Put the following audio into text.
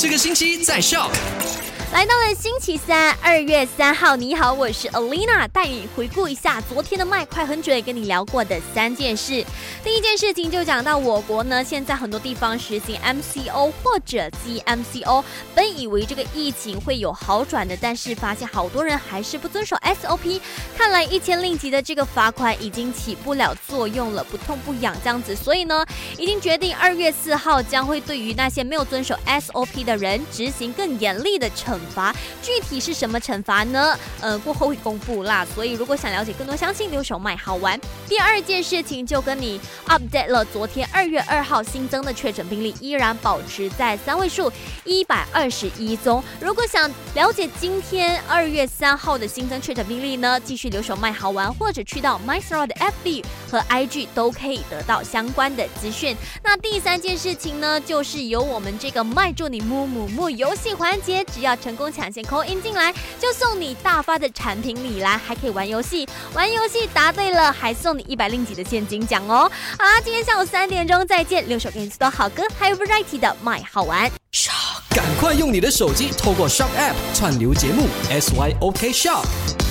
这个星期在笑。来到了星期三，二月三号，你好，我是 Alina，带你回顾一下昨天的麦快很准，跟你聊过的三件事。第一件事情就讲到我国呢，现在很多地方实行 MCO 或者 GMCO，本以为这个疫情会有好转的，但是发现好多人还是不遵守 SOP，看来一千令吉的这个罚款已经起不了作用了，不痛不痒这样子，所以呢，已经决定二月四号将会对于那些没有遵守 SOP 的人执行更严厉的惩。罚具体是什么惩罚呢？呃，过后会公布啦。所以如果想了解更多相信，留守麦好玩。第二件事情就跟你 update 了，昨天二月二号新增的确诊病例依然保持在三位数，一百二十一宗。如果想了解今天二月三号的新增确诊病例呢，继续留守麦好玩，或者去到 m y s t r o 的 FB 和 IG 都可以得到相关的资讯。那第三件事情呢，就是由我们这个卖助你木木木游戏环节，只要成功抢先 call in 进来，就送你大发的产品礼啦，还可以玩游戏，玩游戏答对了还送你一百令吉的现金奖哦。好啦，今天下午三点钟再见，六首给你多好歌，还有 variety 的卖好玩。赶快用你的手机透过 Shop App 串流节目 SYOK Shop。